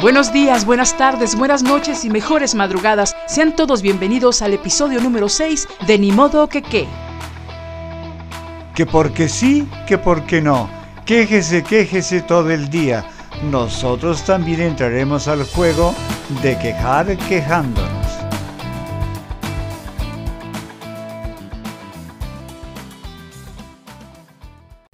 Buenos días, buenas tardes, buenas noches y mejores madrugadas. Sean todos bienvenidos al episodio número 6 de Ni modo que qué. Que porque sí, que porque no. Quéjese, quéjese todo el día. Nosotros también entraremos al juego de quejar quejándonos.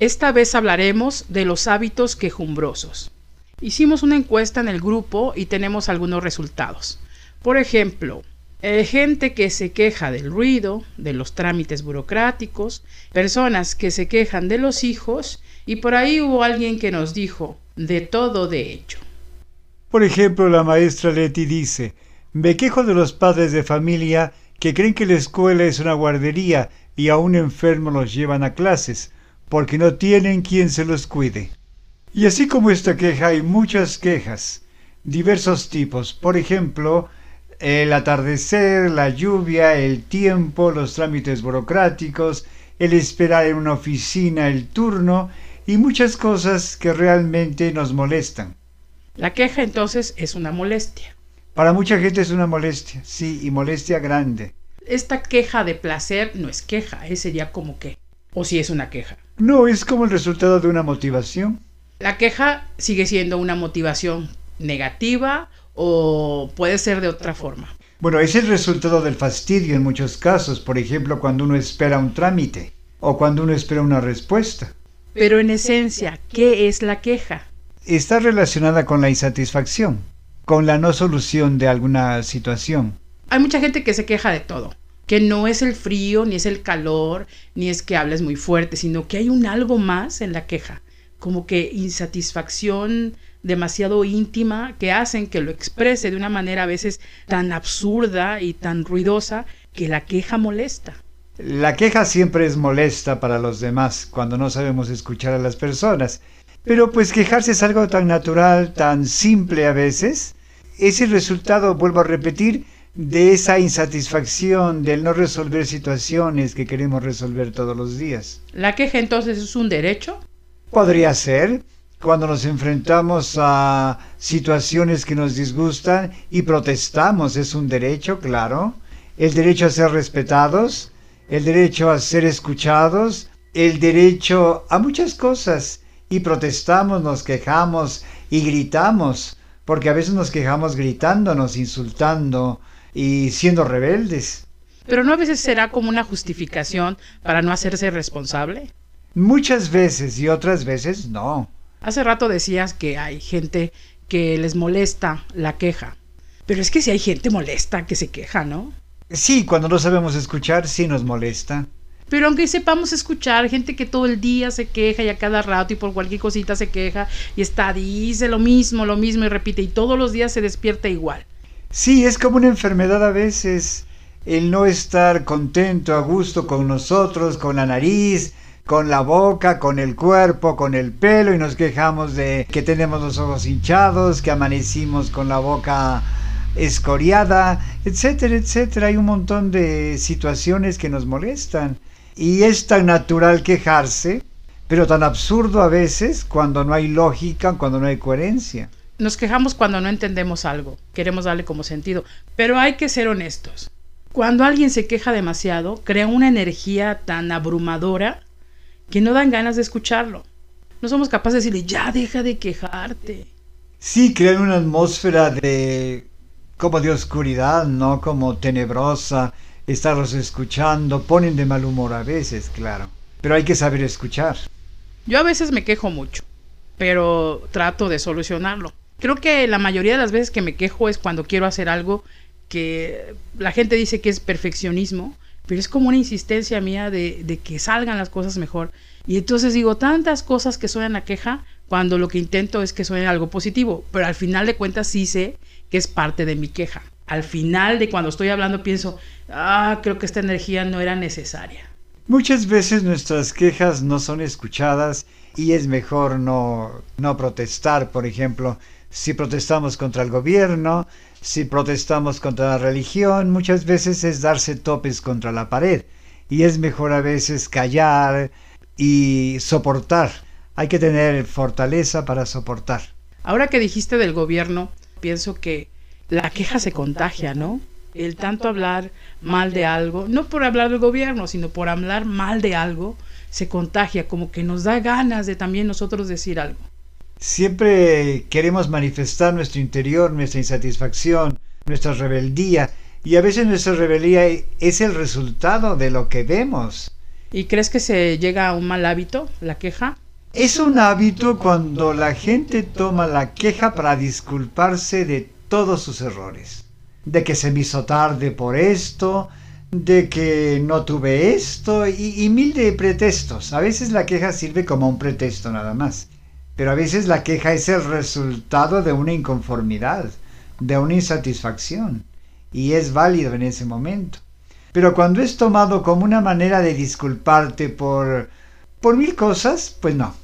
Esta vez hablaremos de los hábitos quejumbrosos. Hicimos una encuesta en el grupo y tenemos algunos resultados. Por ejemplo, eh, gente que se queja del ruido, de los trámites burocráticos, personas que se quejan de los hijos y por ahí hubo alguien que nos dijo, de todo de hecho. Por ejemplo, la maestra Leti dice, me quejo de los padres de familia que creen que la escuela es una guardería y a un enfermo los llevan a clases porque no tienen quien se los cuide. Y así como esta queja hay muchas quejas, diversos tipos. Por ejemplo, el atardecer, la lluvia, el tiempo, los trámites burocráticos, el esperar en una oficina el turno y muchas cosas que realmente nos molestan. La queja entonces es una molestia. Para mucha gente es una molestia, sí, y molestia grande. Esta queja de placer no es queja, ¿eh? sería como que, o si es una queja. No, es como el resultado de una motivación. La queja sigue siendo una motivación negativa o puede ser de otra forma. Bueno, es el resultado del fastidio en muchos casos, por ejemplo, cuando uno espera un trámite o cuando uno espera una respuesta. Pero en esencia, ¿qué es la queja? Está relacionada con la insatisfacción, con la no solución de alguna situación. Hay mucha gente que se queja de todo que no es el frío, ni es el calor, ni es que hables muy fuerte, sino que hay un algo más en la queja, como que insatisfacción demasiado íntima que hacen que lo exprese de una manera a veces tan absurda y tan ruidosa que la queja molesta. La queja siempre es molesta para los demás cuando no sabemos escuchar a las personas. Pero pues quejarse es algo tan natural, tan simple a veces. Es el resultado, vuelvo a repetir, de esa insatisfacción, del no resolver situaciones que queremos resolver todos los días. ¿La queja entonces es un derecho? Podría ser cuando nos enfrentamos a situaciones que nos disgustan y protestamos, es un derecho, claro. El derecho a ser respetados, el derecho a ser escuchados, el derecho a muchas cosas. Y protestamos, nos quejamos y gritamos, porque a veces nos quejamos gritándonos, insultando, y siendo rebeldes. Pero no a veces será como una justificación para no hacerse responsable. Muchas veces y otras veces no. Hace rato decías que hay gente que les molesta la queja. Pero es que si hay gente molesta que se queja, ¿no? Sí, cuando no sabemos escuchar, sí nos molesta. Pero aunque sepamos escuchar, gente que todo el día se queja y a cada rato y por cualquier cosita se queja y está, dice lo mismo, lo mismo y repite y todos los días se despierta igual. Sí, es como una enfermedad a veces el no estar contento, a gusto con nosotros, con la nariz, con la boca, con el cuerpo, con el pelo y nos quejamos de que tenemos los ojos hinchados, que amanecimos con la boca escoriada, etcétera, etcétera. Hay un montón de situaciones que nos molestan y es tan natural quejarse, pero tan absurdo a veces cuando no hay lógica, cuando no hay coherencia. Nos quejamos cuando no entendemos algo, queremos darle como sentido, pero hay que ser honestos. Cuando alguien se queja demasiado, crea una energía tan abrumadora que no dan ganas de escucharlo. No somos capaces de decirle, ya deja de quejarte. Sí, crean una atmósfera de como de oscuridad, ¿no? Como tenebrosa, estarlos escuchando, ponen de mal humor a veces, claro. Pero hay que saber escuchar. Yo a veces me quejo mucho, pero trato de solucionarlo. Creo que la mayoría de las veces que me quejo es cuando quiero hacer algo que la gente dice que es perfeccionismo, pero es como una insistencia mía de, que salgan las cosas mejor. Y entonces digo tantas cosas que suenan a queja cuando lo que intento es que suene algo positivo, pero al final de cuentas sí sé que es parte de mi queja. Al final de cuando estoy hablando pienso, ah, creo que esta energía no era necesaria. Muchas veces nuestras quejas no son escuchadas y es mejor no, no protestar, por ejemplo, si protestamos contra el gobierno, si protestamos contra la religión, muchas veces es darse topes contra la pared. Y es mejor a veces callar y soportar. Hay que tener fortaleza para soportar. Ahora que dijiste del gobierno, pienso que la queja se contagia, ¿no? El tanto hablar mal de algo, no por hablar del gobierno, sino por hablar mal de algo, se contagia, como que nos da ganas de también nosotros decir algo. Siempre queremos manifestar nuestro interior, nuestra insatisfacción, nuestra rebeldía, y a veces nuestra rebeldía es el resultado de lo que vemos. ¿Y crees que se llega a un mal hábito, la queja? Es un hábito cuando la gente toma la queja para disculparse de todos sus errores. De que se me hizo tarde por esto, de que no tuve esto y, y, mil de pretextos. A veces la queja sirve como un pretexto nada más. Pero a veces la queja es el resultado de una inconformidad, de una insatisfacción. Y es válido en ese momento. Pero cuando es tomado como una manera de disculparte por, por mil cosas, pues no.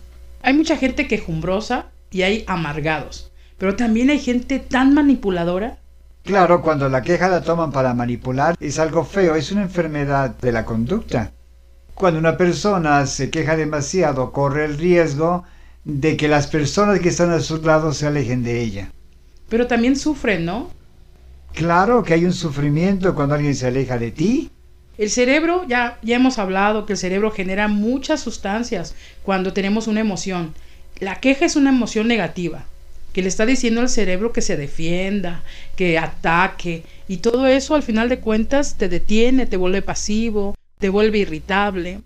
Hay mucha gente quejumbrosa y hay amargados. Pero también hay gente tan manipuladora. Claro, cuando la queja la toman para manipular es algo feo, es una enfermedad de la conducta. Cuando una persona se queja demasiado, corre el riesgo de que las personas que están a su lado se alejen de ella. Pero también sufren, ¿no? Claro que hay un sufrimiento cuando alguien se aleja de ti. El cerebro, ya, ya hemos hablado que el cerebro genera muchas sustancias cuando tenemos una emoción. La queja es una emoción negativa, que le está diciendo al cerebro que se defienda, que ataque, y todo eso al final de cuentas te detiene, te vuelve pasivo, te vuelve irritable.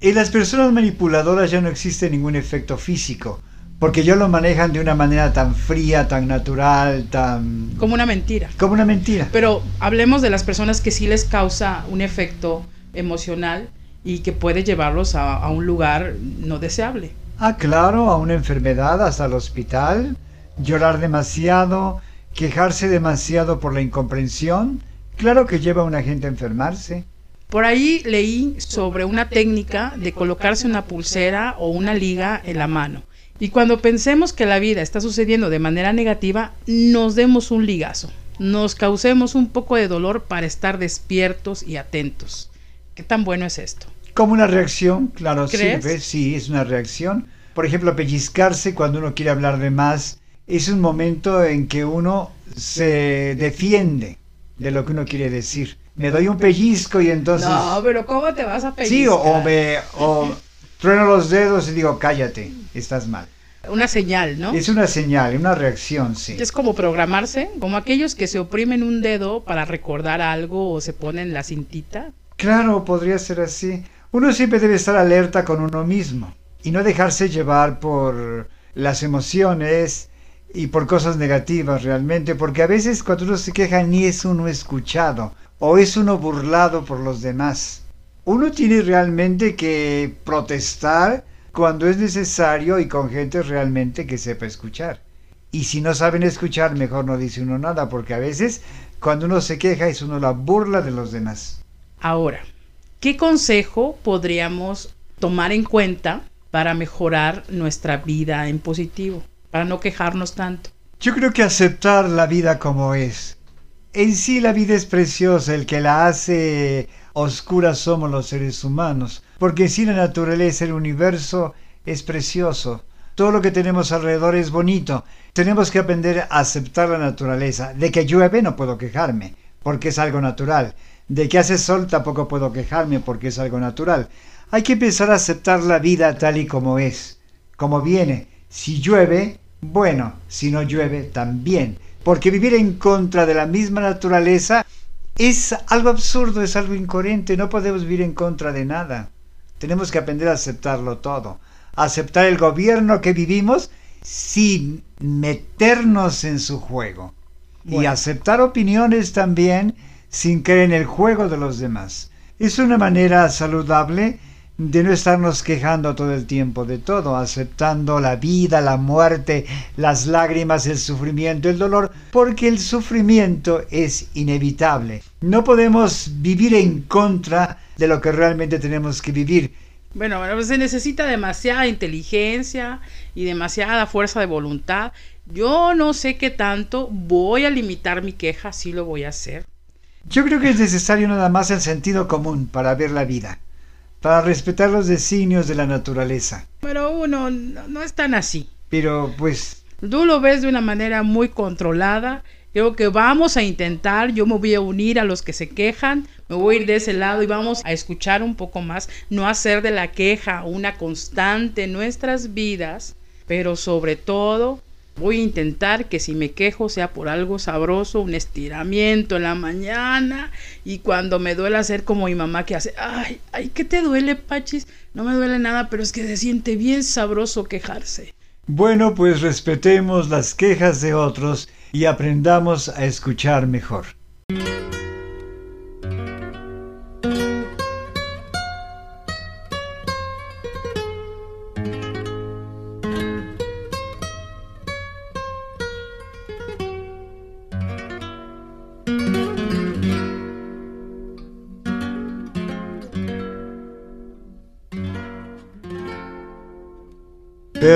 En las personas manipuladoras ya no existe ningún efecto físico, porque ya lo manejan de una manera tan fría, tan natural, tan... Como una mentira. Como una mentira. Pero hablemos de las personas que sí les causa un efecto emocional y que puede llevarlos a, a un lugar no deseable. Ah, claro, a una enfermedad, hasta el hospital, llorar demasiado, quejarse demasiado por la incomprensión. Claro que lleva a una gente a enfermarse. Por ahí leí sobre una técnica de colocarse una pulsera o una liga en la mano. Y cuando pensemos que la vida está sucediendo de manera negativa, nos demos un ligazo, nos causemos un poco de dolor para estar despiertos y atentos. ¿Qué tan bueno es esto? Como una reacción, claro, ¿Crees? sirve, sí, es una reacción. Por ejemplo, pellizcarse cuando uno quiere hablar de más es un momento en que uno se defiende de lo que uno quiere decir. Me doy un pellizco y entonces... No, pero ¿cómo te vas a pellizcar? Sí, o, o me... O trueno los dedos y digo, cállate, estás mal. Una señal, ¿no? Es una señal, una reacción, sí. Es como programarse, como aquellos que se oprimen un dedo para recordar algo o se ponen la cintita. Claro, podría ser así. Uno siempre debe estar alerta con uno mismo y no dejarse llevar por las emociones y por cosas negativas realmente, porque a veces cuando uno se queja ni es uno escuchado o es uno burlado por los demás. Uno tiene realmente que protestar cuando es necesario y con gente realmente que sepa escuchar. Y si no saben escuchar, mejor no dice uno nada, porque a veces cuando uno se queja es uno la burla de los demás. Ahora, ¿qué consejo podríamos tomar en cuenta para mejorar nuestra vida en positivo? Para no quejarnos tanto. Yo creo que aceptar la vida como es. En sí la vida es preciosa, el que la hace oscura somos los seres humanos, porque en sí la naturaleza, el universo es precioso. Todo lo que tenemos alrededor es bonito. Tenemos que aprender a aceptar la naturaleza. De que llueve no puedo quejarme, porque es algo natural. De que hace sol tampoco puedo quejarme, porque es algo natural. Hay que empezar a aceptar la vida tal y como es, como viene. Si llueve, bueno, si no llueve, también. Porque vivir en contra de la misma naturaleza es algo absurdo, es algo incoherente. No podemos vivir en contra de nada. Tenemos que aprender a aceptarlo todo. Aceptar el gobierno que vivimos sin meternos en su juego. Bueno. Y aceptar opiniones también sin creer en el juego de los demás. Es una manera saludable de no estarnos quejando todo el tiempo de todo, aceptando la vida, la muerte, las lágrimas, el sufrimiento, el dolor, porque el sufrimiento es inevitable. No podemos vivir en contra de lo que realmente tenemos que vivir. Bueno, bueno, pues se necesita demasiada inteligencia y demasiada fuerza de voluntad. Yo no sé qué tanto voy a limitar mi queja, sí lo voy a hacer. Yo creo que es necesario nada más el sentido común para ver la vida, para respetar los designios de la naturaleza. Pero uno no, no es tan así. Pero pues Tú lo ves de una manera muy controlada. Creo que vamos a intentar, yo me voy a unir a los que se quejan, me voy a ir de ese lado y vamos a escuchar un poco más, no hacer de la queja una constante en nuestras vidas, pero sobre todo Voy a intentar que si me quejo sea por algo sabroso, un estiramiento en la mañana y cuando me duele hacer como mi mamá que hace, ay, ay, ¿qué te duele, Pachis? No me duele nada, pero es que se siente bien sabroso quejarse. Bueno, pues respetemos las quejas de otros y aprendamos a escuchar mejor.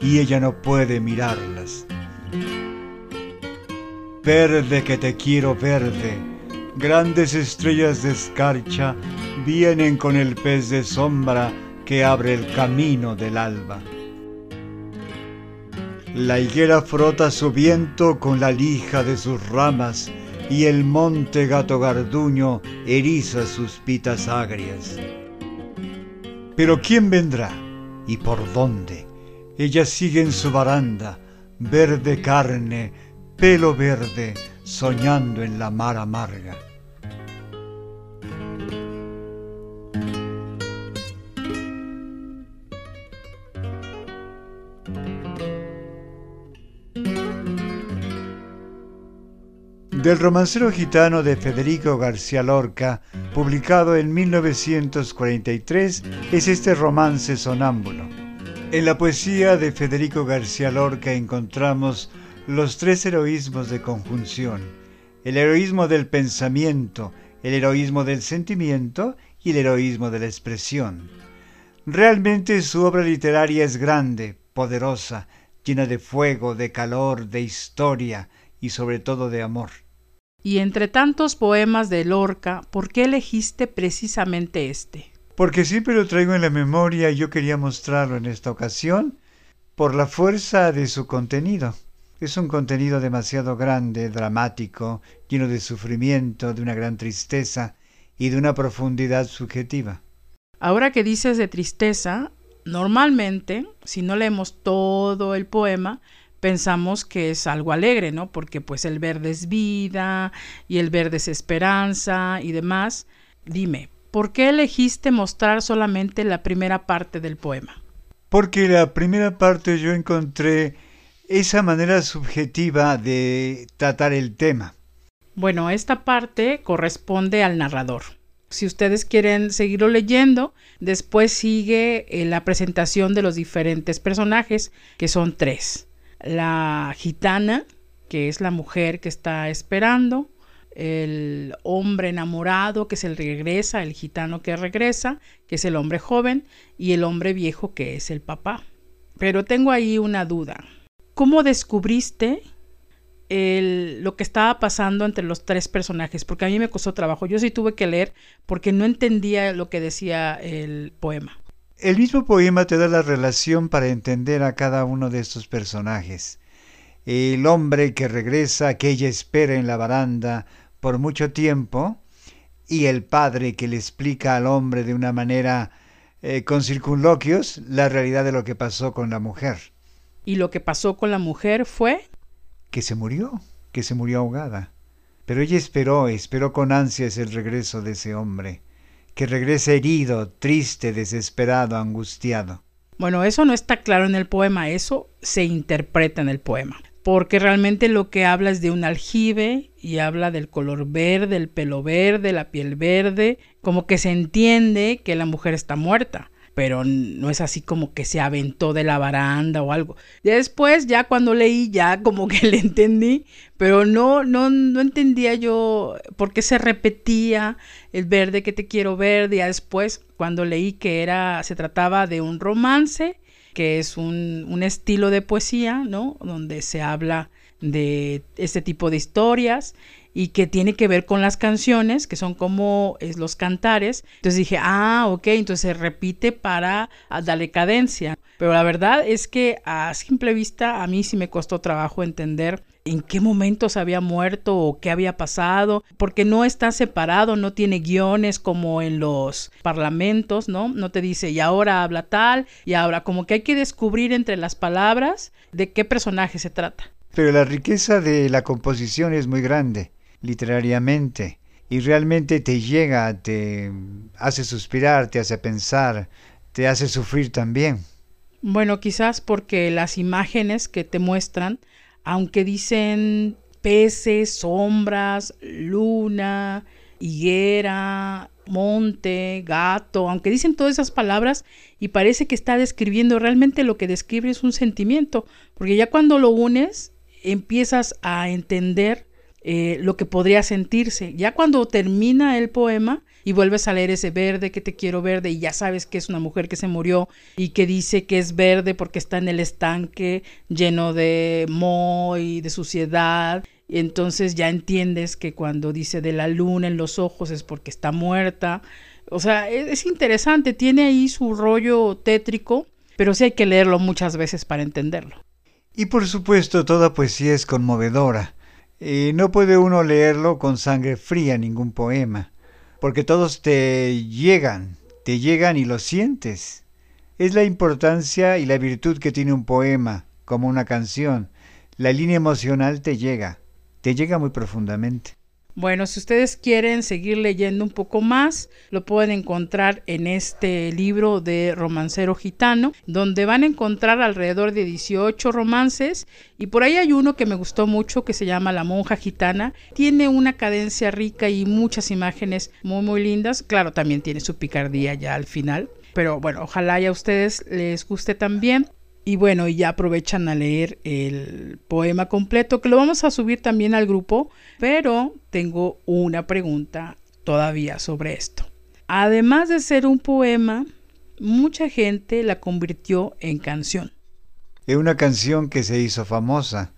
y ella no puede mirarlas. Verde que te quiero verde, grandes estrellas de escarcha vienen con el pez de sombra que abre el camino del alba. La higuera frota su viento con la lija de sus ramas y el monte gato garduño eriza sus pitas agrias. Pero ¿quién vendrá? ¿Y por dónde? Ella sigue en su baranda, verde carne, pelo verde, soñando en la mar amarga. Del romancero gitano de Federico García Lorca, publicado en 1943, es este romance sonámbulo. En la poesía de Federico García Lorca encontramos los tres heroísmos de conjunción, el heroísmo del pensamiento, el heroísmo del sentimiento y el heroísmo de la expresión. Realmente su obra literaria es grande, poderosa, llena de fuego, de calor, de historia y sobre todo de amor. Y entre tantos poemas de Lorca, ¿por qué elegiste precisamente este? Porque siempre lo traigo en la memoria y yo quería mostrarlo en esta ocasión por la fuerza de su contenido. Es un contenido demasiado grande, dramático, lleno de sufrimiento, de una gran tristeza y de una profundidad subjetiva. Ahora que dices de tristeza, normalmente, si no leemos todo el poema, pensamos que es algo alegre, ¿no? Porque pues el verde es vida y el verde es esperanza y demás. Dime, ¿Por qué elegiste mostrar solamente la primera parte del poema? Porque la primera parte yo encontré esa manera subjetiva de tratar el tema. Bueno, esta parte corresponde al narrador. Si ustedes quieren seguirlo leyendo, después sigue eh, la presentación de los diferentes personajes, que son tres. La gitana, que es la mujer que está esperando, el hombre enamorado que se regresa, el gitano que regresa, que es el hombre joven, y el hombre viejo que es el papá. Pero tengo ahí una duda. ¿Cómo descubriste lo que estaba pasando entre los tres personajes? Porque a mí me costó trabajo. Yo sí tuve que leer porque no entendía lo que decía el poema. El mismo poema te da la relación para entender a cada uno de estos personajes. El hombre que regresa, que ella espera en la baranda, por mucho tiempo y el padre que le explica al hombre de una manera eh, con circunloquios la realidad de lo que pasó con la mujer. ¿Y lo que pasó con la mujer fue? Que se murió, que se murió ahogada. Pero ella esperó, esperó con ansias el regreso de ese hombre, que regresa herido, triste, desesperado, angustiado. Bueno, eso no está claro en el poema, eso se interpreta en el poema porque realmente lo que habla es de un aljibe y habla del color verde, el pelo verde, la piel verde, como que se entiende que la mujer está muerta, pero no es así como que se aventó de la baranda o algo. Después, ya cuando leí, ya como que le entendí, pero no, no, no entendía yo por qué se repetía el verde que te quiero ver. Ya después, cuando leí que era, se trataba de un romance, que es un, un estilo de poesía, ¿no? Donde se habla de este tipo de historias y que tiene que ver con las canciones, que son como es, los cantares. Entonces dije, ah, ok, entonces se repite para darle cadencia. Pero la verdad es que a simple vista a mí sí me costó trabajo entender en qué momentos había muerto o qué había pasado, porque no está separado, no tiene guiones como en los parlamentos, ¿no? No te dice, y ahora habla tal, y ahora como que hay que descubrir entre las palabras de qué personaje se trata. Pero la riqueza de la composición es muy grande literariamente y realmente te llega, te hace suspirar, te hace pensar, te hace sufrir también. Bueno, quizás porque las imágenes que te muestran, aunque dicen peces, sombras, luna, higuera, monte, gato, aunque dicen todas esas palabras y parece que está describiendo, realmente lo que describe es un sentimiento, porque ya cuando lo unes empiezas a entender eh, lo que podría sentirse. Ya cuando termina el poema y vuelves a leer ese verde que te quiero verde y ya sabes que es una mujer que se murió y que dice que es verde porque está en el estanque lleno de moho y de suciedad. Y entonces ya entiendes que cuando dice de la luna en los ojos es porque está muerta. O sea, es, es interesante, tiene ahí su rollo tétrico, pero sí hay que leerlo muchas veces para entenderlo. Y por supuesto, toda poesía es conmovedora. Y no puede uno leerlo con sangre fría ningún poema, porque todos te llegan, te llegan y lo sientes. Es la importancia y la virtud que tiene un poema, como una canción. La línea emocional te llega, te llega muy profundamente. Bueno, si ustedes quieren seguir leyendo un poco más, lo pueden encontrar en este libro de Romancero Gitano, donde van a encontrar alrededor de 18 romances y por ahí hay uno que me gustó mucho que se llama La monja gitana. Tiene una cadencia rica y muchas imágenes muy muy lindas. Claro, también tiene su picardía ya al final. Pero bueno, ojalá ya a ustedes les guste también. Y bueno, ya aprovechan a leer el poema completo, que lo vamos a subir también al grupo, pero tengo una pregunta todavía sobre esto. Además de ser un poema, mucha gente la convirtió en canción. Es una canción que se hizo famosa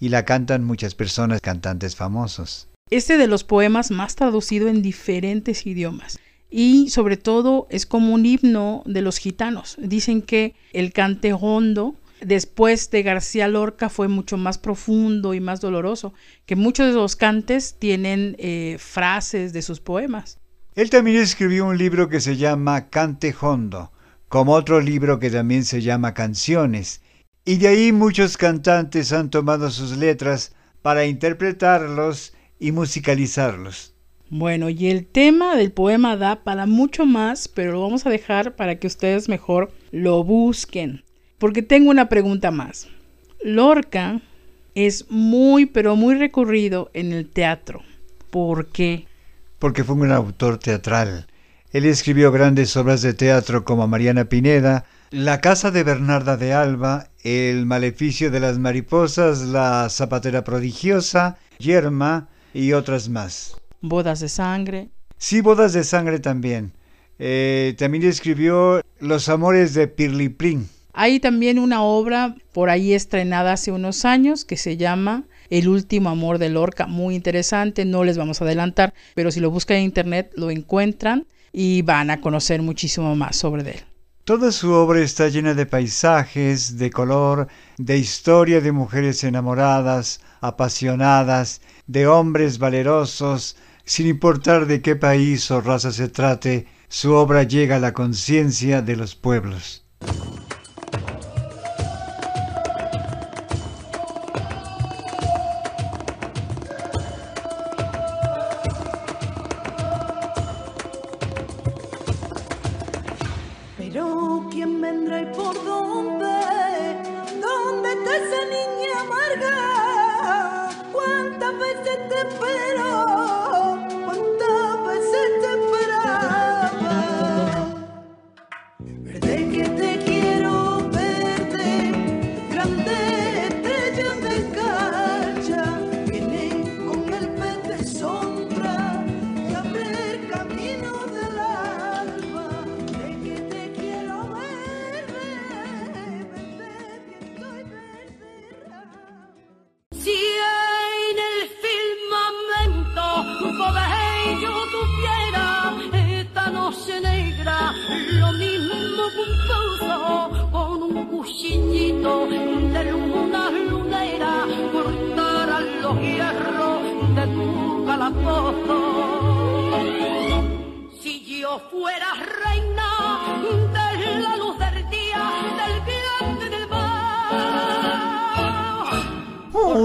y la cantan muchas personas, cantantes famosos. Este de los poemas más traducido en diferentes idiomas y sobre todo es como un himno de los gitanos. Dicen que el cante hondo después de García Lorca fue mucho más profundo y más doloroso, que muchos de los cantes tienen eh, frases de sus poemas. Él también escribió un libro que se llama Cante Hondo, como otro libro que también se llama Canciones, y de ahí muchos cantantes han tomado sus letras para interpretarlos y musicalizarlos. Bueno, y el tema del poema da para mucho más, pero lo vamos a dejar para que ustedes mejor lo busquen. Porque tengo una pregunta más. Lorca es muy, pero muy recurrido en el teatro. ¿Por qué? Porque fue un autor teatral. Él escribió grandes obras de teatro como Mariana Pineda, La casa de Bernarda de Alba, El maleficio de las mariposas, La zapatera prodigiosa, Yerma y otras más. Bodas de sangre. Sí, bodas de sangre también. Eh, también escribió Los amores de Pirliprin. Hay también una obra por ahí estrenada hace unos años que se llama El último amor de Lorca, muy interesante, no les vamos a adelantar, pero si lo buscan en internet lo encuentran y van a conocer muchísimo más sobre él. Toda su obra está llena de paisajes, de color, de historia de mujeres enamoradas, apasionadas, de hombres valerosos, sin importar de qué país o raza se trate, su obra llega a la conciencia de los pueblos.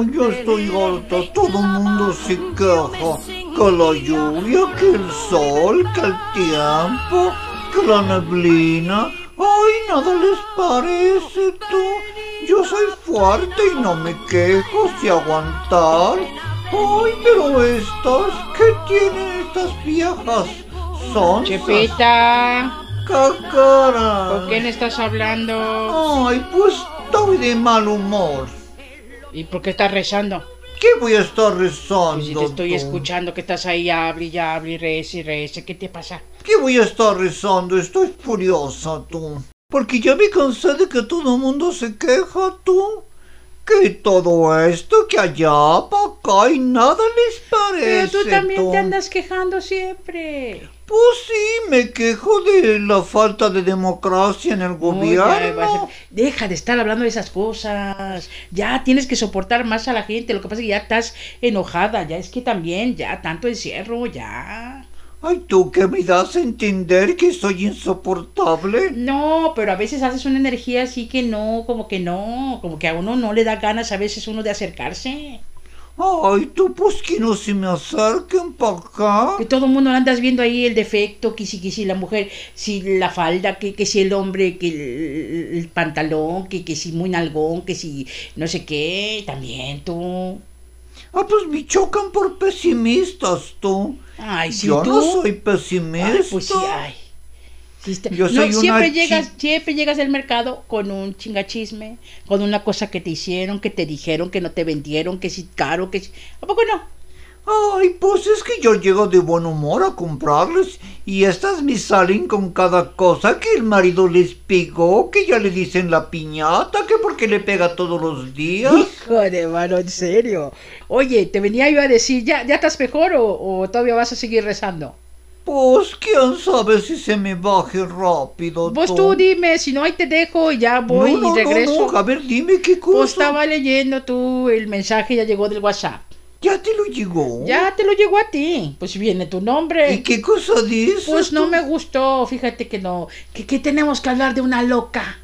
Yo estoy harta, todo el mundo se queja. Que la lluvia, que el sol, que el tiempo, que la neblina. Ay, nada les parece tú. Yo soy fuerte y no me quejo si aguantar. Ay, pero estas, ¿qué tienen estas viejas? Son Chepita, cacaras. ¿por qué no estás hablando? Ay, pues estoy de mal humor. ¿Y por qué estás rezando? ¿Qué voy a estar rezando? Pues si te estoy escuchando que estás ahí, hable y hable y reza y reza, ¿qué te pasa? ¿Qué voy a estar rezando? Estoy furiosa, tú. Porque ya me cansé de que todo el mundo se queja, tú. Que todo esto, que allá, para acá y nada les parece. Pero tú también tú. te andas quejando siempre. Pues sí, me quejo de la falta de democracia en el gobierno. Deja de estar hablando de esas cosas. Ya tienes que soportar más a la gente. Lo que pasa es que ya estás enojada. Ya es que también, ya tanto encierro, ya. Ay, tú que me das a entender que soy insoportable. No, pero a veces haces una energía así que no, como que no, como que a uno no le da ganas a veces uno de acercarse. Ay, tú pues que no se me acerquen para acá. Que todo el mundo andas viendo ahí el defecto, que si, que si la mujer, si la falda, que, que si el hombre, que el, el pantalón, que, que si muy nalgón, que si no sé qué, también tú. Ah, pues me chocan por pesimistas, tú. Ay, sí, Yo tú. no soy pesimista. Ay, pues sí, ay. Yo soy siempre llegas, siempre llegas al mercado con un chingachisme, con una cosa que te hicieron, que te dijeron, que no te vendieron, que si caro, que si... ¿A poco no? Ay, pues es que yo llego de buen humor a comprarles y estas me salen con cada cosa que el marido les pegó, que ya le dicen la piñata, que porque le pega todos los días. Hijo de mano, en serio. Oye, te venía yo a decir, ¿ya, ya estás mejor o, o todavía vas a seguir rezando? Pues quién sabe si se me baje rápido. Vos tú dime, si no ahí te dejo y ya voy no, no, y regreso. No, no, a ver, dime qué cosa. Pues estaba leyendo tú, el mensaje ya llegó del WhatsApp. ¿Ya te lo llegó? Ya te lo llegó a ti. Pues viene tu nombre. ¿Y qué cosa dice? Pues no tú? me gustó, fíjate que no. Que, que tenemos que hablar de una loca.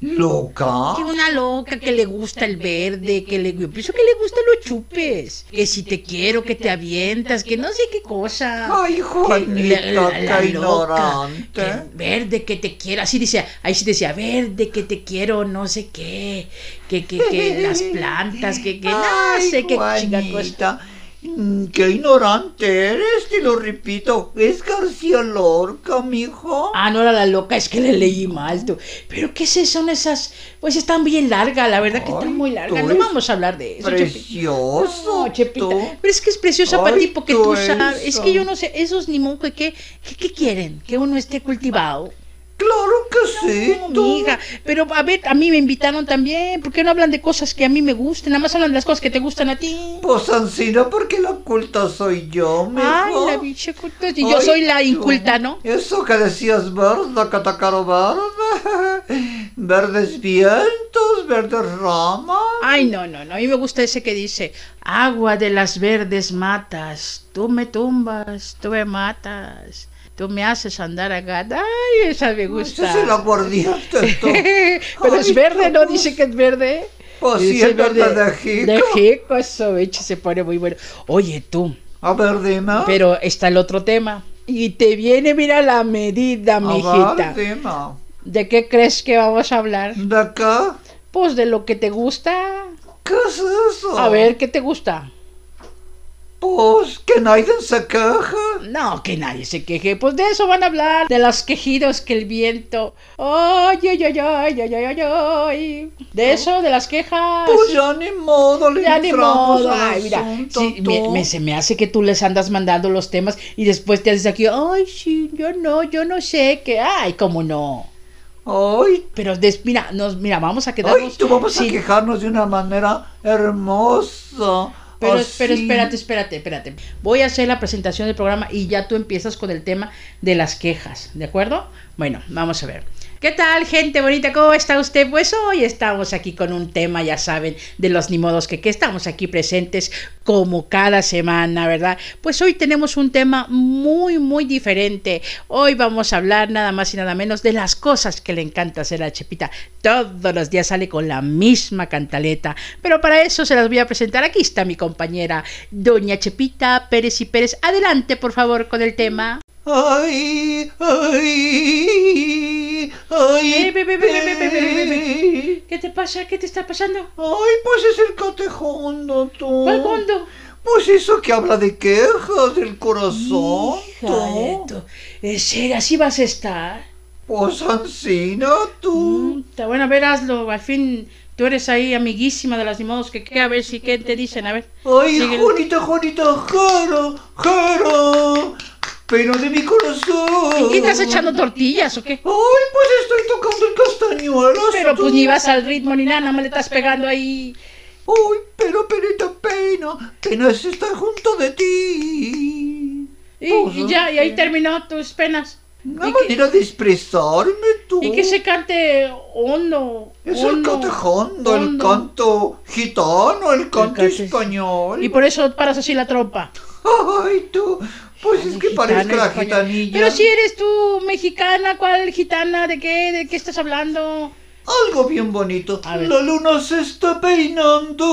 ¿Loca? Que una loca que le gusta el verde, que le. Yo pienso que le gustan los chupes. Que si te quiero, que te avientas, que no sé qué cosa. Ay, Que Juanita, la- la qué loca, ignorante. que verde que te quiero, así dice, ahí sí decía, verde que te quiero, no sé qué, que, que, que las plantas, que, que no Ay, sé qué chinga cosa. Mm, Qué ignorante eres, te lo repito. Es García Lorca, mijo. Ah, no era la loca, es que le leí mal tú. Pero qué sé, son esas, pues están bien largas, la verdad que están muy largas. No vamos a hablar de eso. Precioso. No, Chepita. tú. Pero es que es preciosa para ti porque tú tú sabes. Es eso. que yo no sé, esos ni que, ¿qué, qué, qué quieren? Que uno esté cultivado. Claro que sí, No, tú. amiga, pero a ver, a mí me invitaron también. ¿Por qué no hablan de cosas que a mí me gusten? Nada más hablan de las cosas que te gustan a ti. Pues Ancina, porque la culta soy yo, mijo. Ay, la bicha culta. Y yo Ay, soy la inculta, ¿no? Eso que decías verde, catacaro verde. Verdes vientos, verdes ramas. Ay, no, no, no. A mí me gusta ese que dice, agua de las verdes matas, tú me tumbas, tú me matas, tú me haces andar acá. Ay, esa me gusta. es el aguardiente, tú. Pero es verde, ¿no? Dice que es verde. Pues sí, es verde de jico. De jico, eso, bicho, se pone muy bueno. Oye, tú, A ver, dime. pero está el otro tema. Y te viene, mira la medida, A mijita. ver, dime. ¿De qué crees que vamos a hablar? ¿De acá? Pues de lo que te gusta. ¿Qué es eso? A ver, ¿qué te gusta? Pues que nadie se queja. No, que nadie se queje. Pues de eso van a hablar. De los quejidos que el viento. Ay, ay, ay, ay, ay, ay, ay, ay. De eso, de las quejas. Pues ya ni modo, le Ya ni modo. Ay, mira, sí, me, me- se me hace que tú les andas mandando los temas y después te haces aquí, ay, sí, yo no, yo no sé qué, ay, cómo no. Ay, Pero des- mira, nos, mira, vamos a ay, quedarnos. tú vamos sí, a quejarnos de una manera hermosa. Pero, así. pero espérate, espérate, espérate. Voy a hacer la presentación del programa y ya tú empiezas con el tema de las quejas, ¿de acuerdo? Bueno, vamos a ver. ¿Qué tal, gente bonita? ¿Cómo está usted? Pues hoy estamos aquí con un tema, ya saben, de los ni modos que, que estamos aquí presentes como cada semana, ¿verdad? Pues hoy tenemos un tema muy, muy diferente. Hoy vamos a hablar nada más y nada menos de las cosas que le encanta hacer a Chepita. Todos los días sale con la misma cantaleta, pero para eso se las voy a presentar. Aquí está mi compañera, doña Chepita Pérez y Pérez. Adelante, por favor, con el tema ay, ay, ay. Eh, be, be, be, ¿Qué te pasa? ¿Qué te está pasando? Ay, pues es el cotejón, doctor. ¿Cuál mundo? Pues eso que habla de quejas del corazón. Hija ¿En serio así vas a estar? Pues ansina tú. Mm, bueno, veráslo, al fin Tú eres ahí amiguísima de las modos que, que a ver si qué te dicen, a ver. Ay, Síguelo. Juanita, Jero, Jero, pena de mi corazón. ¿Y qué estás echando tortillas o qué? Ay, pues estoy tocando el castañuelas. Pero pues ni vas al ritmo ni nada, nada más le estás pegando ahí. Ay, pero penita, pena, pena es estar junto de ti. Y, Pues, y ya, y ahí sí. terminó tus penas. Una ¿Y manera de expresarme, tú. Y que se cante hondo. Es el hondo, catejondo, el hondo. canto gitano, el canto cante- español. Y por eso paras así la trompa. Ay, tú, pues es que parezca la gitanilla. Pero si eres tú mexicana, ¿cuál gitana? ¿De qué? ¿De qué estás hablando? Algo bien bonito. La luna se está peinando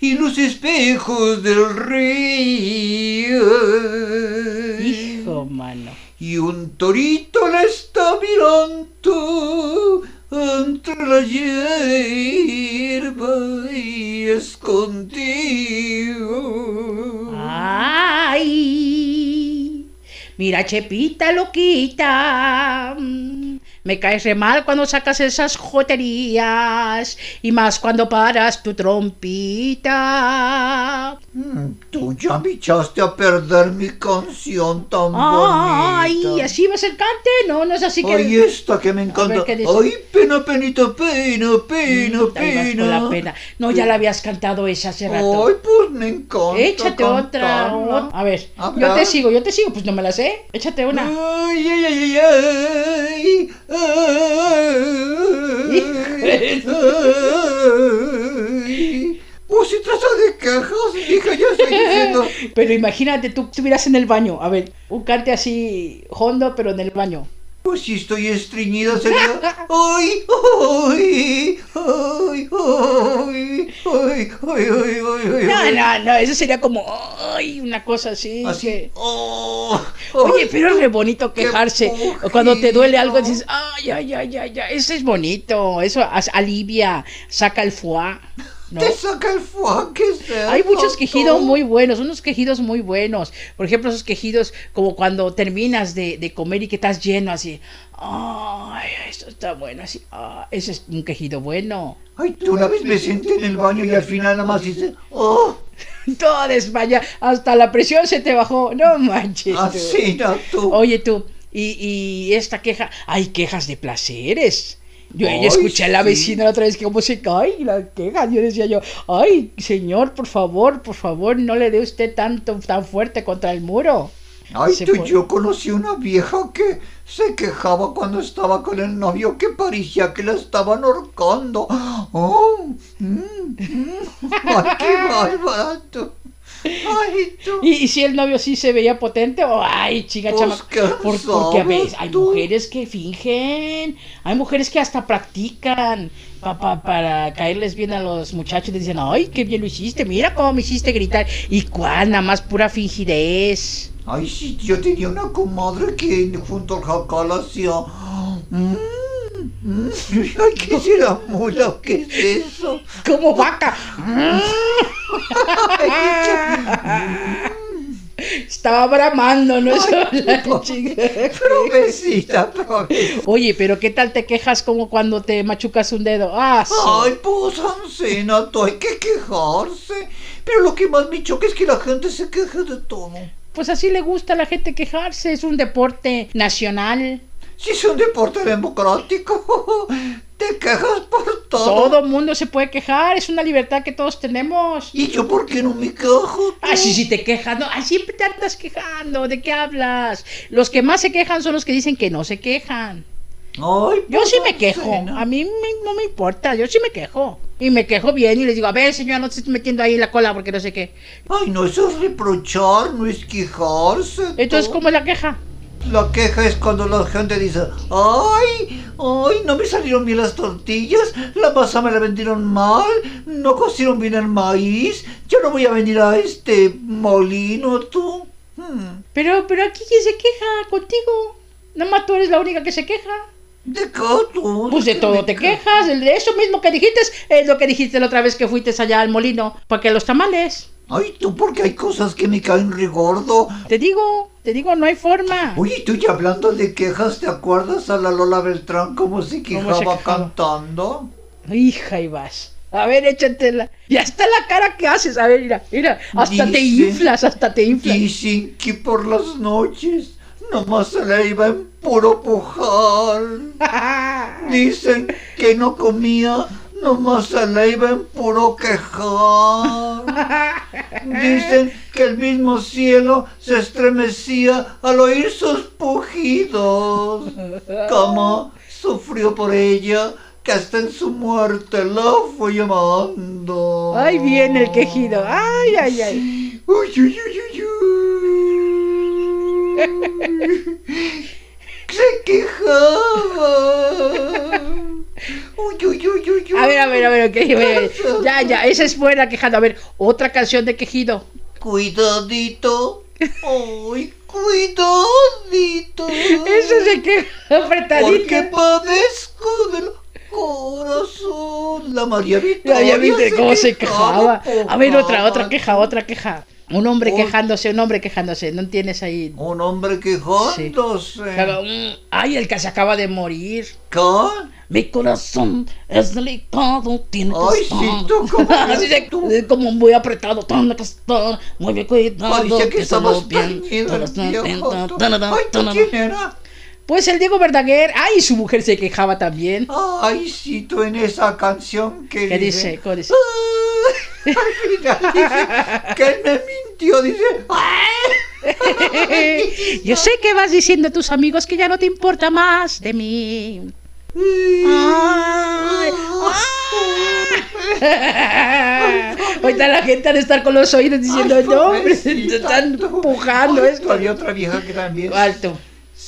y los espejos del río. Hijo, mano. Y un torito la está mirando entre la hierba y escondido. Ay, mira, Chepita loquita. Me caes re mal cuando sacas esas joterías y más cuando paras tu trompita. Mm, Tú ya me echaste a perder mi canción tan Ay, bonita. así va a ser cante, no, no es así que. Ay, esta que me encanta. Ay, pena, penita, pena, pena, Mm, pena. la pena. No, ya la habías cantado esa hace rato. Ay, pues me encanta. Échate otra. cantarla. ot- A ver, yo te sigo, yo te sigo, pues no me la sé. Échate una. Ay, ay, ay, ay, ay, ay, ay. Pues se trata de quejas, hija, ya estoy diciendo. Pero imagínate, tú estuvieras en el baño. A ver, un cante así hondo, pero en el baño. Pues si estoy estreñida sería... ¡Ay! ¡Ay! ¡Ay! ¡Ay! ¡Ay! ¡Ay! ¡Ay! No, no, no, eso sería como... ¡Ay! Una cosa así. Así. Que... Oh, Oye, pero es re bonito quejarse. Cuando te duele algo dices... ¡Ay, ay, ay, ay! ay! Eso es bonito. Eso alivia, saca el foie. ¿No? Te saca el foie, ¿qué es eso, Hay muchos quejidos muy buenos, unos quejidos muy buenos. Por ejemplo, esos quejidos como cuando terminas de, de comer y que estás lleno así. Ay, esto está bueno así. ah, ese es un quejido bueno. Ay, tú una vez me senté en el baño y al final nada más dice. ¡Oh! Toda España, hasta la presión se te bajó. No manches. Así, no, tú. Oye tú, y, y esta queja, hay quejas de placeres. Yo, Ay, escuché a la sí. vecina la otra vez que cómo se cae y la queja. Yo decía yo, ay, señor, por favor, por favor, no le dé usted tanto, tan fuerte contra el muro. Ay, tú, fue. yo conocí una vieja que se quejaba cuando estaba con el novio que parecía que la estaban ahorcando. ¡Oh! mm, mm. ¡Ay, qué! ¡Ay, tú! Y, y si el novio sí se veía potente, o ay, chica, Pues, chama. ¿qué Por- porque a veces hay mujeres que fingen, hay mujeres que hasta practican pa- pa- para caerles bien a los muchachos. Le dicen, ay, qué bien lo hiciste, mira cómo me hiciste gritar. ¿Y cuál? Nada más pura fingidez. Ay, sí, yo tenía una comadre que junto al jacal hacía. mm, Ay, ¿qué será mula? ¿Qué es eso? Como vaca. Estaba bramando, ¿no? Eso, la. Provecita. Oye, pero ¿qué tal te quejas como cuando te machucas un dedo? Ah, sí. Ay, pues, Ancena, tú hay que quejarse. Pero lo que más me choca es que la gente se queje de todo. Pues así le gusta a la gente quejarse, es un deporte nacional. Si es un deporte democrático, te quejas por todo. Todo mundo se puede quejar, es una libertad que todos tenemos. ¿Y yo por qué no me quejo? Ah, sí, sí te quejas, no, ah, siempre te andas quejando, ¿de qué hablas? Los que más se quejan son los que dicen que no se quejan. Ay, Yo pues, sí me quejo, a mí me- no me importa, yo sí me quejo. Y me quejo bien y les digo, a ver señora, no se esté metiendo ahí la cola porque no sé qué. Ay, no, eso es reprochar, no es quejarse. Entonces. ¿cómo es la queja? La queja es cuando la gente dice, ay, ay, no me salieron bien las tortillas, la masa me la vendieron mal, no cocieron bien el maíz, yo no voy a venir a este molino, tú. Hmm, Pero, pero aquí quién se queja contigo. Nada más tú eres la única que se queja. ¿De qué tú? Pues de todo te quejas? de eso mismo que dijiste es lo que dijiste la otra vez que fuiste allá al molino, porque los tamales. Ay, tú, porque hay cosas que me caen re gordo. Te digo, te digo, no hay forma. Oye, tú ya hablando de quejas, ¿te acuerdas a la Lola Beltrán cómo se quejaba, cantando? Hija, y vas. A ver, échatela. Ya está la cara que haces. A ver, mira, mira. Hasta te inflas, hasta te inflas. Dicen que por las noches nomás se la iba en puro pujar. Dicen que no comía, nomás se la iba en puro quejar. Dicen que el mismo cielo se estremecía al oír sus pujidos. Cama sufrió por ella, que hasta en su muerte la fue llamando. Ay, viene el quejido. Ay, ay, ay. Uy, uy, uy, uy, uy. Se quejaba. Uy, uy, uy, uy, uy. A ver, a ver, a ver, ok. a ver. Ya, ya, esa es buena quejando. A ver, otra canción de quejido. Cuidadito. Ay, cuidadito. Eso se queja Porque apretadito. padezco del corazón. La María Victoria. ya viste cómo se quejaba. A ver, otra, otra queja, otra queja. Un hombre Oh. quejándose, un hombre quejándose. ¿No tienes ahí? Un hombre quejándose. Claro, mm, Ay, el que se acaba de morir. ¿Qué? Mi corazón es delicado, tiene que Ay, estar. sí, tú, ¿cómo Así de- tú? como muy apretado, tiene que estar muy bien cuidado. Parecía que que estabas bien, Ay, ¿tú tarara. quién era? Pues el Diego Verdaguer, ay, su mujer se quejaba también. Ay, sí, tú en esa canción que ¿Qué dice? ¿Cómo dice? Ay, al final dice que él me mintió, dice. "Ay". Yo sé que vas diciendo a tus amigos que ya no te importa más de mí. Ay, Ahorita la gente ha de estar con los oídos diciendo, no, hombre, están empujando esto. Había otra vieja que también Alto.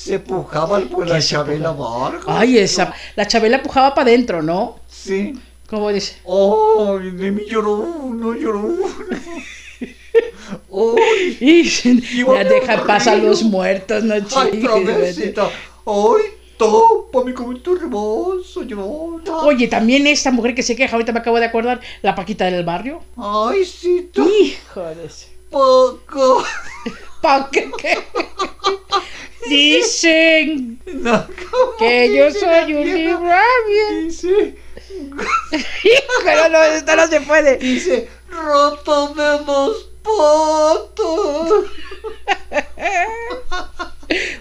Se pujaba por la ¿Qué se Chabela Vargas. Ay, esa. La Chabela pujaba para adentro, ¿no? Sí. ¿Cómo dice? Ay, de mí lloró uno, lloró uno. Ay, Y ya deja río. los muertos, no Ay, chingues. Ay, tópame como tu hermoso llora. Oye, también esta mujer que se queja, ahorita me acabo de acordar, la Paquita del barrio. Ay, sí, tú. Ese. Poco. ¿Pa' qué? Dicen No, ¿cómo que yo soy un libramian. Dice, Pero no, esto no se puede. dice, roto de dos patas.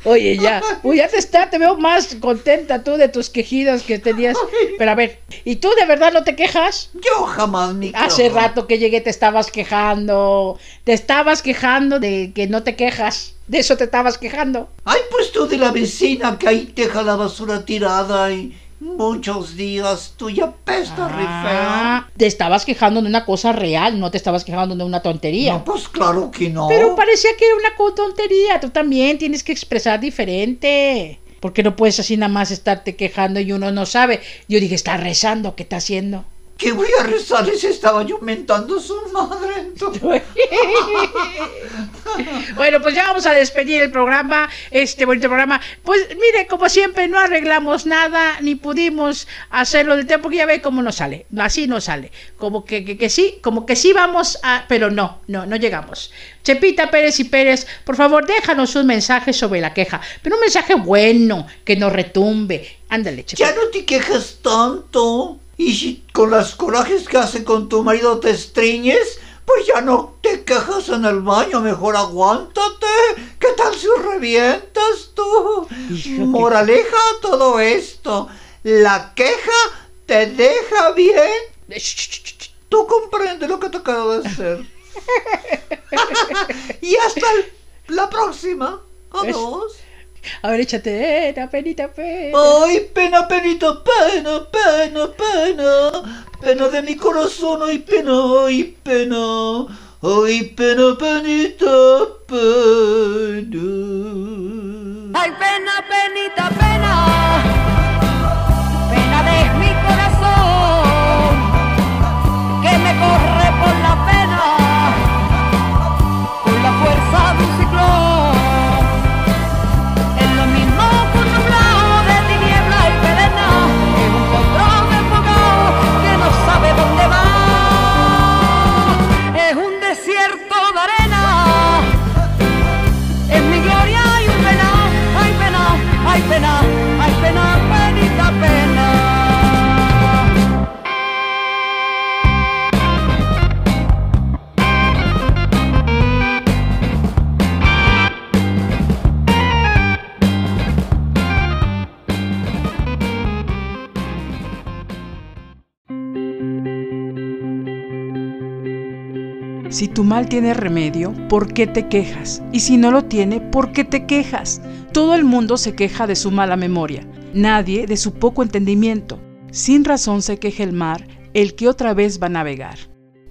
Oye, ya. Uy, ya te está, te veo más contenta tú de tus quejidos que tenías. Pero a ver, ¿y tú de verdad no te quejas? Yo jamás me Hace quejo. rato que llegué te estabas quejando. Te estabas quejando de que no te quejas. De eso te estabas quejando. Ay, pues tú de la vecina que ahí deja la basura tirada y muchos días tú ya pesta Ah, te estabas quejando de una cosa real, no te estabas quejando de una tontería. No, pues claro que no. Pero parecía que era una tontería. Tú también tienes que expresar diferente. Porque no puedes así nada más estarte quejando y uno no sabe. Yo dije, está rezando, ¿qué está haciendo? ¿Qué voy a rezarles? Estaba yo mentando su madre. entonces. Bueno, pues ya vamos a despedir el programa, este bonito programa. Pues mire, como siempre, no arreglamos nada, ni pudimos hacerlo del tiempo, porque ya ve cómo nos sale. Así no sale. Como que, que, que sí, como que sí vamos a. Pero no, no, no llegamos. Chepita Pérez y Pérez, por favor, déjanos un mensaje sobre la queja. Pero un mensaje bueno, que nos retumbe. Ándale, Chepita. Ya no te quejes tanto. Y si con las corajes que hace con tu marido te estriñes, pues ya no te quejas en el baño. Mejor aguántate. Que tal si revientas tú? Moraleja todo esto. La queja te deja bien. Tú comprendes lo que te acabo de hacer. y hasta el- la próxima. Adiós. A ver, échate, pena, penita, pena. Ay, pena, penita, pena, pena, pena. Pena de mi corazón, ay, pena, ay, pena. Ay, pena, penita, pena. Ay, pena, penita, pena. Pena Si tu mal tiene remedio, ¿por qué te quejas? Y si no lo tiene, ¿por qué te quejas? Todo el mundo se queja de su mala memoria, nadie de su poco entendimiento. Sin razón se queja el mar, el que otra vez va a navegar.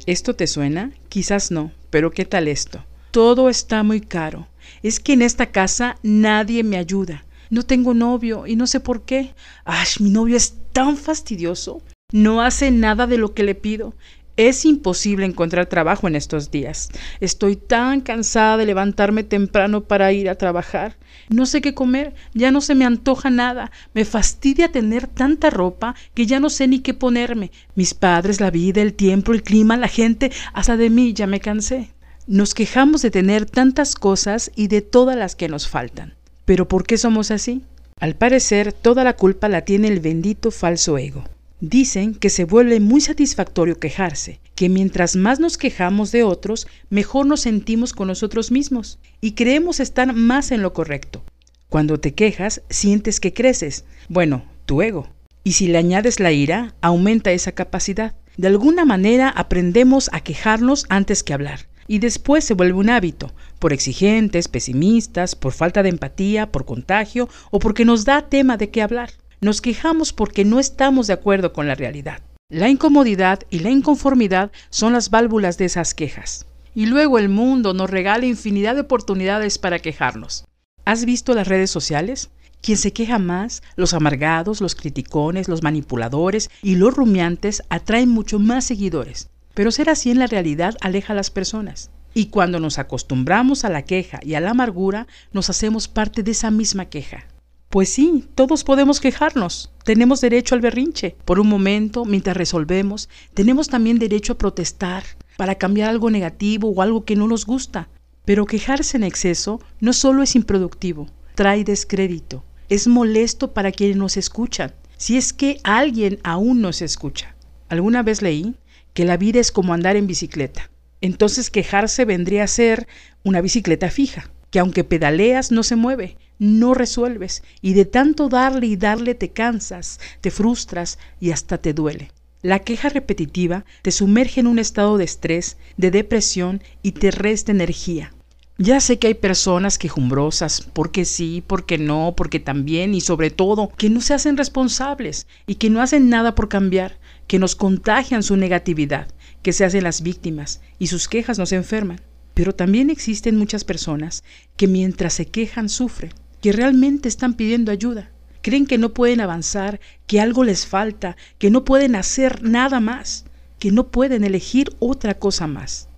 ¿Esto te suena? Quizás no, pero ¿qué tal esto? Todo está muy caro. Es que en esta casa nadie me ayuda. No tengo novio y no sé por qué. ¡Ay, mi novio es tan fastidioso! No hace nada de lo que le pido. Es imposible encontrar trabajo en estos días. Estoy tan cansada de levantarme temprano para ir a trabajar. No sé qué comer, ya no se me antoja nada. Me fastidia tener tanta ropa que ya no sé ni qué ponerme. Mis padres, la vida, el tiempo, el clima, la gente, hasta de mí ya me cansé. Nos quejamos de tener tantas cosas y de todas las que nos faltan. ¿Pero por qué somos así? Al parecer, toda la culpa la tiene el bendito falso ego. Dicen que se vuelve muy satisfactorio quejarse, que mientras más nos quejamos de otros, mejor nos sentimos con nosotros mismos y creemos estar más en lo correcto. Cuando te quejas, sientes que creces, bueno, tu ego. Y si le añades la ira, aumenta esa capacidad. De alguna manera aprendemos a quejarnos antes que hablar. Y después se vuelve un hábito, por exigentes, pesimistas, por falta de empatía, por contagio o porque nos da tema de qué hablar. Nos quejamos porque no estamos de acuerdo con la realidad. La incomodidad y la inconformidad son las válvulas de esas quejas. Y luego el mundo nos regala infinidad de oportunidades para quejarnos. ¿Has visto las redes sociales? Quien se queja más, los amargados, los criticones, los manipuladores y los rumiantes atraen mucho más seguidores. Pero ser así en la realidad aleja a las personas. Y cuando nos acostumbramos a la queja y a la amargura, nos hacemos parte de esa misma queja. Pues sí, todos podemos quejarnos. Tenemos derecho al berrinche. Por un momento, mientras resolvemos, tenemos también derecho a protestar para cambiar algo negativo o algo que no nos gusta. Pero quejarse en exceso no solo es improductivo, trae descrédito. Es molesto para quienes nos escuchan, si es que alguien aún nos escucha. Alguna vez leí que la vida es como andar en bicicleta. Entonces quejarse vendría a ser una bicicleta fija, que aunque pedaleas no se mueve, no resuelves, y de tanto darle y darle te cansas, te frustras y hasta te duele. La queja repetitiva te sumerge en un estado de estrés, de depresión y te resta energía. Ya sé que hay personas quejumbrosas, porque sí, porque no, porque también y sobre todo, que no se hacen responsables y que no hacen nada por cambiar, que nos contagian su negatividad, que se hacen las víctimas y sus quejas nos enferman. Pero también existen muchas personas que mientras se quejan sufren, que realmente están pidiendo ayuda. Creen que no pueden avanzar, que algo les falta, que no pueden hacer nada más, que no pueden elegir otra cosa más.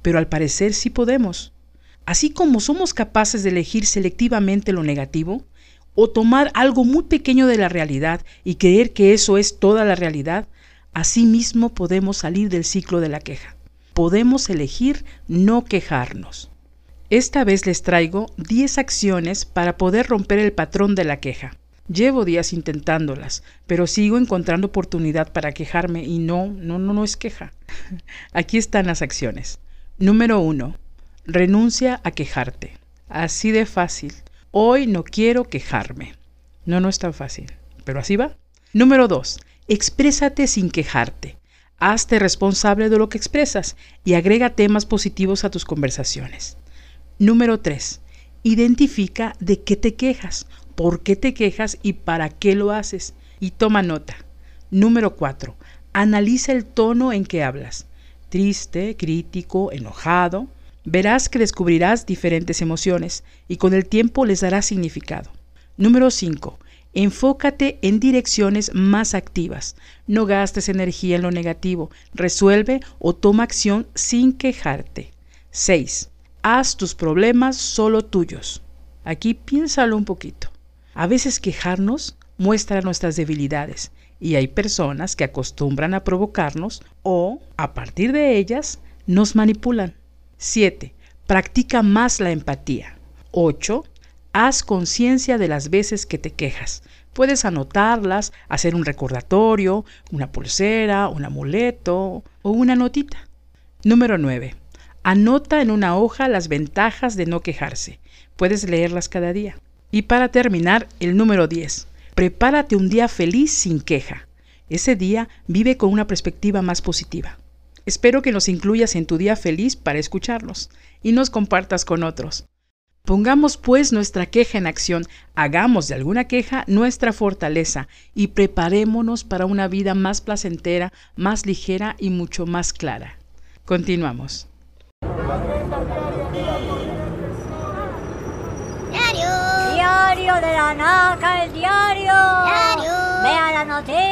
Pero al parecer sí podemos. Así como somos capaces de elegir selectivamente lo negativo, o tomar algo muy pequeño de la realidad y creer que eso es toda la realidad, asimismo podemos salir del ciclo de la queja. Podemos elegir no quejarnos. Esta vez les traigo 10 acciones para poder romper el patrón de la queja. Llevo días intentándolas, pero sigo encontrando oportunidad para quejarme y no, no, no, no es queja. Aquí están las acciones. Número 1. Renuncia a quejarte. Así de fácil. Hoy no quiero quejarme. No, no es tan fácil, pero así va. Número 2. Exprésate sin quejarte. Hazte responsable de lo que expresas y agrega temas positivos a tus conversaciones. Número 3. Identifica de qué te quejas, por qué te quejas y para qué lo haces. Y toma nota. Número 4. Analiza el tono en que hablas. Triste, crítico, enojado. Verás que descubrirás diferentes emociones y con el tiempo les darás significado. Número 5. Enfócate en direcciones más activas. No gastes energía en lo negativo. Resuelve o toma acción sin quejarte. 6. Haz tus problemas solo tuyos. Aquí piénsalo un poquito. A veces quejarnos muestra nuestras debilidades y hay personas que acostumbran a provocarnos o, a partir de ellas, nos manipulan. 7. Practica más la empatía. 8. Haz conciencia de las veces que te quejas. Puedes anotarlas, hacer un recordatorio, una pulsera, un amuleto o una notita. Número 9. Anota en una hoja las ventajas de no quejarse. Puedes leerlas cada día. Y para terminar, el número 10. Prepárate un día feliz sin queja. Ese día vive con una perspectiva más positiva. Espero que nos incluyas en tu día feliz para escucharnos y nos compartas con otros. Pongamos pues nuestra queja en acción, hagamos de alguna queja nuestra fortaleza y preparémonos para una vida más placentera, más ligera y mucho más clara. Continuamos. Diario. Diario de la NACA, el diario. Diario. Vea la noticia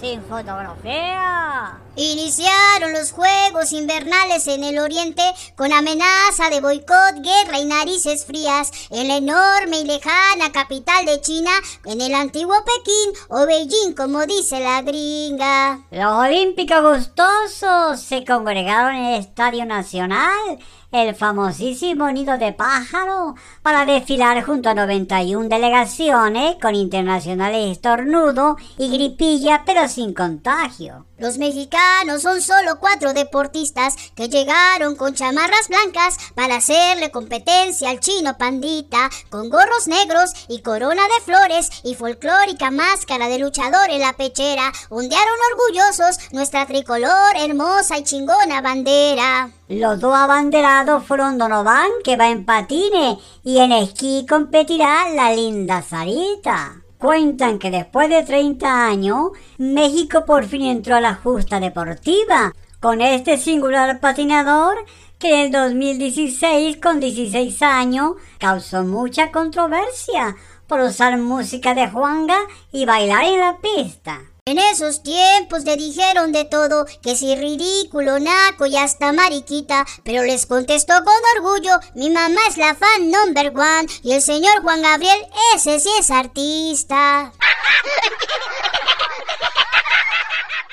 sin fotografía. Iniciaron los Juegos Invernales en el Oriente con amenaza de boicot, guerra y narices frías en la enorme y lejana capital de China, en el antiguo Pekín o Beijing, como dice la gringa. Los olímpicos gustosos se congregaron en el Estadio Nacional, el famosísimo nido de pájaro, para desfilar junto a 91 delegaciones con internacionales estornudo y gripilla, pero sin contagio. Los mexicanos son solo cuatro deportistas que llegaron con chamarras blancas para hacerle competencia al chino pandita, con gorros negros y corona de flores y folclórica máscara de luchador en la pechera. Ondearon orgullosos nuestra tricolor, hermosa y chingona bandera. Los dos abanderados fueron Donovan, que va en patines, y en esquí competirá la linda Sarita. Cuentan que después de 30 años, México por fin entró a la justa deportiva con este singular patinador que en el 2016, con 16 años, causó mucha controversia por usar música de Juanga y bailar en la pista. En esos tiempos le dijeron de todo, que si ridículo, naco y hasta mariquita, pero les contestó con orgullo, mi mamá es la fan number one y el señor Juan Gabriel, ese sí es artista.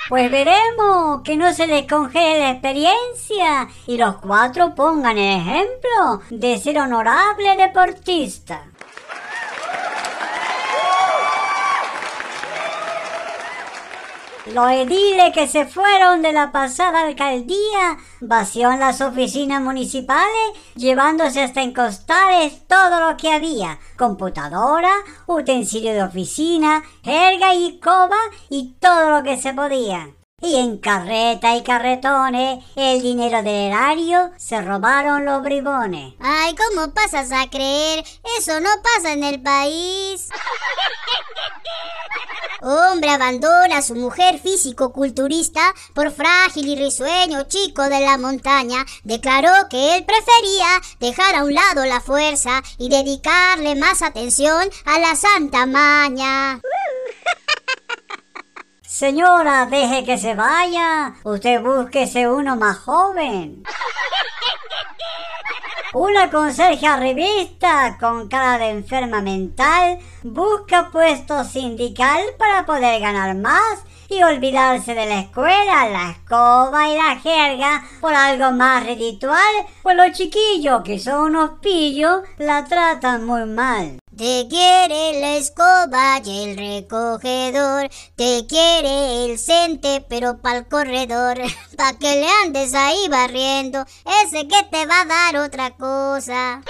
Pues veremos que no se les congele la experiencia y los cuatro pongan ejemplo de ser honorable deportista. Los ediles que se fueron de la pasada alcaldía vacían las oficinas municipales, llevándose hasta en costales todo lo que había: computadora, utensilio de oficina, jerga y coba y todo lo que se podía. Y en carreta y carretones, el dinero del erario se robaron los bribones. Ay, ¿cómo pasas a creer? Eso no pasa en el país. Hombre abandona a su mujer físico-culturista por frágil y risueño chico de la montaña. Declaró que él prefería dejar a un lado la fuerza y dedicarle más atención a la santa maña. Señora, deje que se vaya. Usted búsquese uno más joven. Una conserje revista con cara de enferma mental busca puesto sindical para poder ganar más y olvidarse de la escuela, la escoba y la jerga por algo más reditual, pues los chiquillos que son unos pillos la tratan muy mal. Te quiere la escoba y el recogedor, te quiere el cente pero pa'l corredor, pa' que le andes ahí barriendo, ese que te va a dar otra cosa.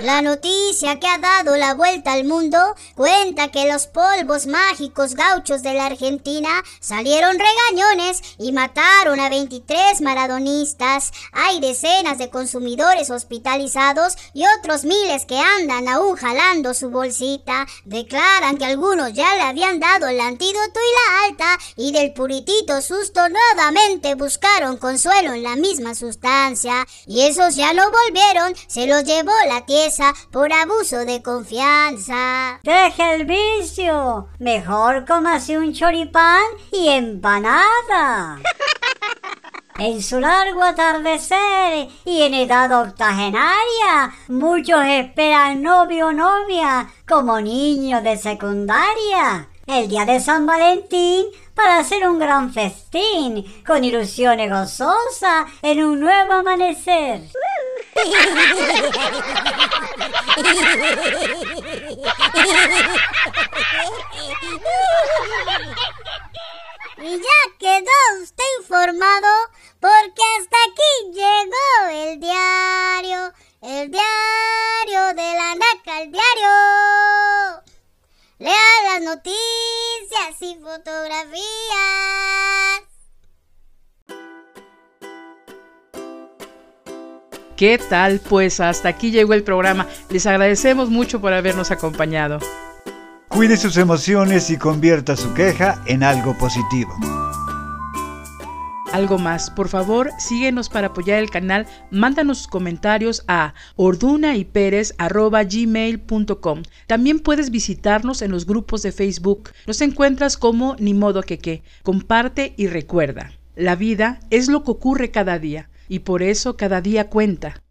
La noticia que ha dado la vuelta al mundo cuenta que los polvos mágicos gauchos de la Argentina salieron regañones y mataron a 23 maradonistas. Hay decenas de consumidores hospitalizados y otros miles que andan aún jalando su bolsita. Declaran que algunos ya le habían dado el antídoto y la alta y del puritito susto nuevamente buscaron consuelo en la misma sustancia. Y esos ya no volvieron, se los llevó la tierra por abuso de confianza. Deje el vicio. Mejor cómase un choripán y empanada. En su largo atardecer y en edad octogenaria, muchos esperan novio o novia como niños de secundaria. El día de San Valentín para hacer un gran festín con ilusiones gozosas en un nuevo amanecer. Y ya quedó usted informado porque hasta aquí llegó el diario, el diario de la NACA, el diario. Lea las noticias y fotografías. ¿Qué tal? Pues hasta aquí llegó el programa. Les agradecemos mucho por habernos acompañado. Cuide sus emociones y convierta su queja en algo positivo. Algo más, por favor, síguenos para apoyar el canal, mándanos sus comentarios a ordunayperez.gmail.com. También puedes visitarnos en los grupos de Facebook. Nos encuentras como Ni modo que que. Comparte y recuerda. La vida es lo que ocurre cada día y por eso cada día cuenta.